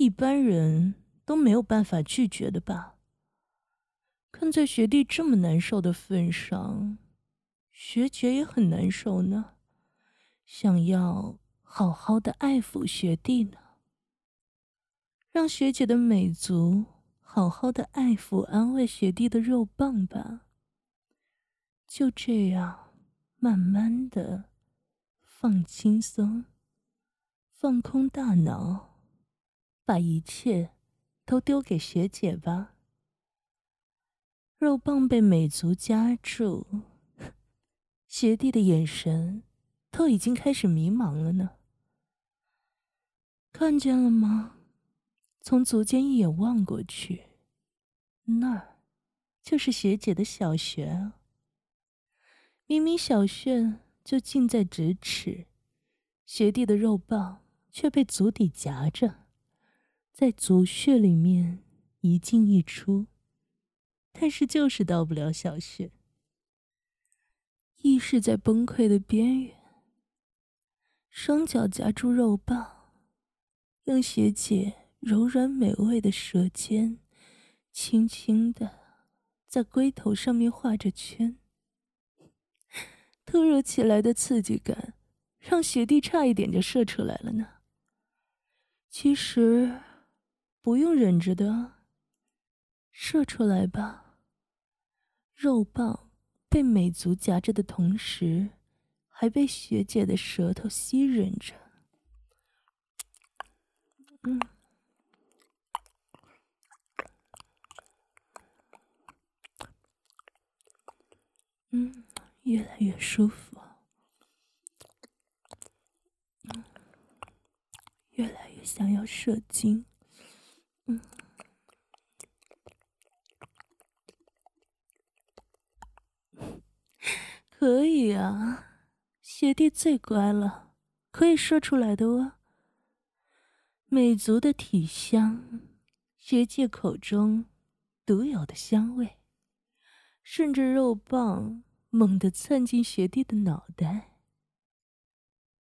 一般人都没有办法拒绝的吧？看在学弟这么难受的份上，学姐也很难受呢，想要好好的爱抚学弟呢，让学姐的美足好好的爱抚安慰学弟的肉棒吧。就这样，慢慢的放轻松，放空大脑，把一切都丢给学姐吧。肉棒被美足夹住，学弟的眼神都已经开始迷茫了呢。看见了吗？从足尖一眼望过去，那儿就是学姐的小穴。明明小穴就近在咫尺，学弟的肉棒却被足底夹着，在足穴里面一进一出。但是就是到不了小穴，意识在崩溃的边缘。双脚夹住肉棒，用学姐柔软美味的舌尖，轻轻的在龟头上面画着圈。突如其来的刺激感，让学弟差一点就射出来了呢。其实，不用忍着的。射出来吧！肉棒被美足夹着的同时，还被学姐的舌头吸吮着。嗯，嗯，越来越舒服。嗯，越来越想要射精。嗯。可以啊，学弟最乖了，可以说出来的哦。美足的体香，学界口中独有的香味，顺着肉棒猛地窜进学弟的脑袋，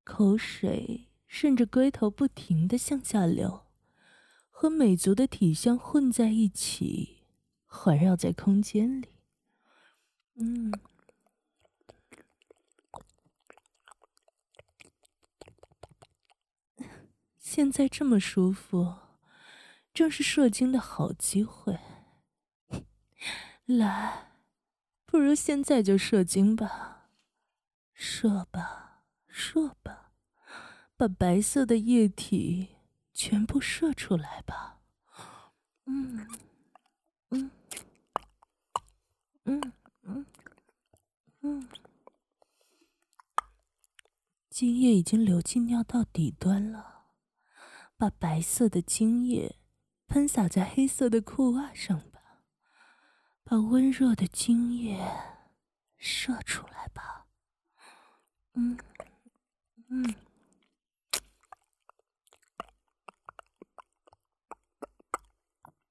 口水顺着龟头不停的向下流，和美足的体香混在一起，环绕在空间里。嗯。现在这么舒服，正是射精的好机会。来，不如现在就射精吧，射吧，射吧，把白色的液体全部射出来吧。嗯，嗯，嗯，嗯，嗯，精液已经流进尿道底端了。把白色的精液喷洒在黑色的裤袜上吧，把温热的精液射出来吧。嗯，嗯，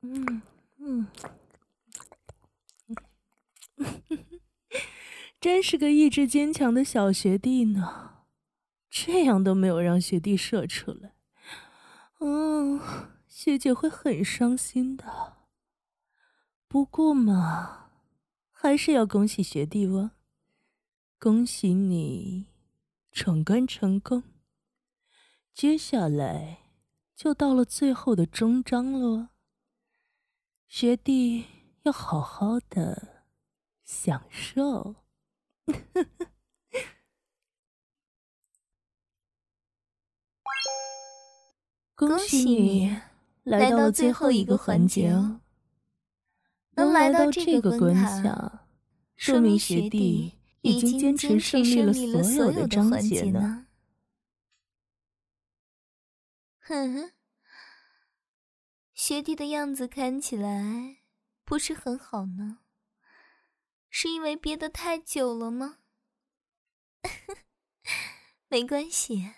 嗯，嗯，真是个意志坚强的小学弟呢，这样都没有让学弟射出来。嗯，学姐会很伤心的。不过嘛，还是要恭喜学弟哦，恭喜你闯关成功。接下来就到了最后的终章了，学弟要好好的享受。恭喜你来到最后一个环节哦！能来到这个关卡，说明学弟已经坚持胜利了所有的章节呢。哼哼，学弟的样子看起来不是很好呢，是因为憋得太久了吗？没关系，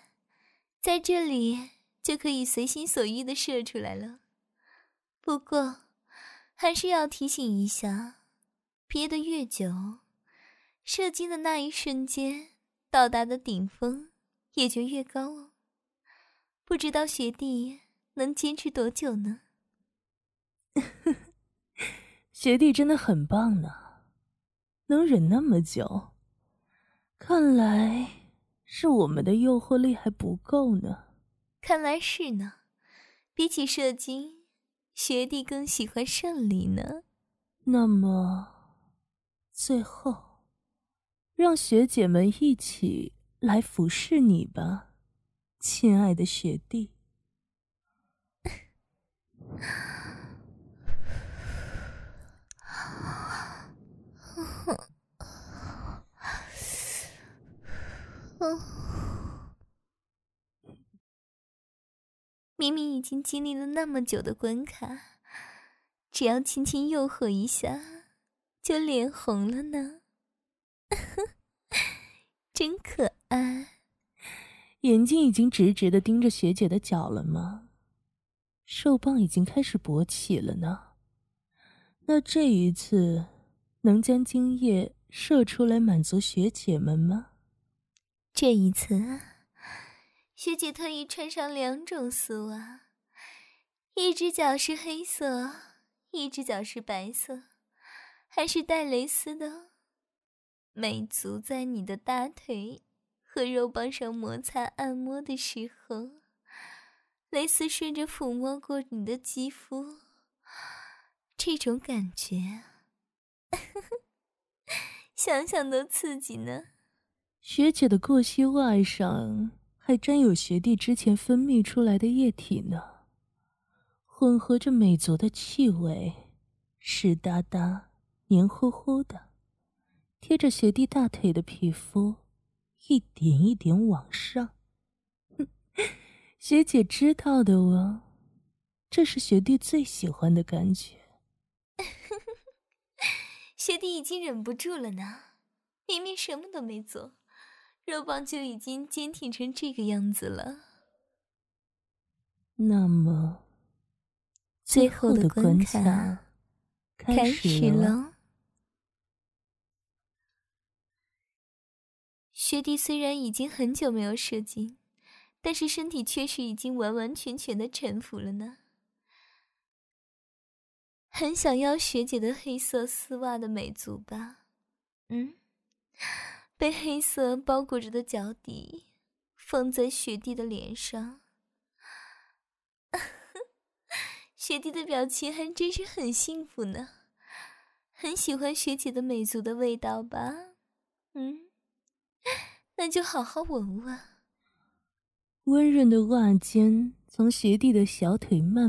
在这里。就可以随心所欲的射出来了。不过，还是要提醒一下，憋得越久，射精的那一瞬间到达的顶峰也就越高哦。不知道学弟能坚持多久呢？学弟真的很棒呢，能忍那么久，看来是我们的诱惑力还不够呢。看来是呢，比起射精，学弟更喜欢胜利呢。那么，最后，让学姐们一起来服侍你吧，亲爱的学弟。明明已经经历了那么久的关卡，只要轻轻诱惑一下，就脸红了呢，真可爱。眼睛已经直直的盯着学姐的脚了吗？兽棒已经开始勃起了呢。那这一次，能将精液射出来满足学姐们吗？这一次，学姐特意穿上两种丝袜，一只脚是黑色，一只脚是白色，还是带蕾丝的。美足在你的大腿和肉棒上摩擦按摩的时候，蕾丝顺着抚摸过你的肌肤，这种感觉，想想都刺激呢。学姐的过膝袜上还沾有学弟之前分泌出来的液体呢，混合着美足的气味，湿哒哒、黏糊糊的，贴着学弟大腿的皮肤，一点一点往上。哼，学姐知道的哦，这是学弟最喜欢的感觉。学弟已经忍不住了呢，明明什么都没做。肉棒就已经坚挺成这个样子了。那么，最后的关卡开始了。学弟虽然已经很久没有射精，但是身体确实已经完完全全的臣服了呢。很想要学姐的黑色丝袜的美足吧？嗯。被黑色包裹着的脚底，放在雪地的脸上，雪地的表情还真是很幸福呢，很喜欢学姐的美足的味道吧？嗯，那就好好闻闻。温润的袜尖从学弟的小腿慢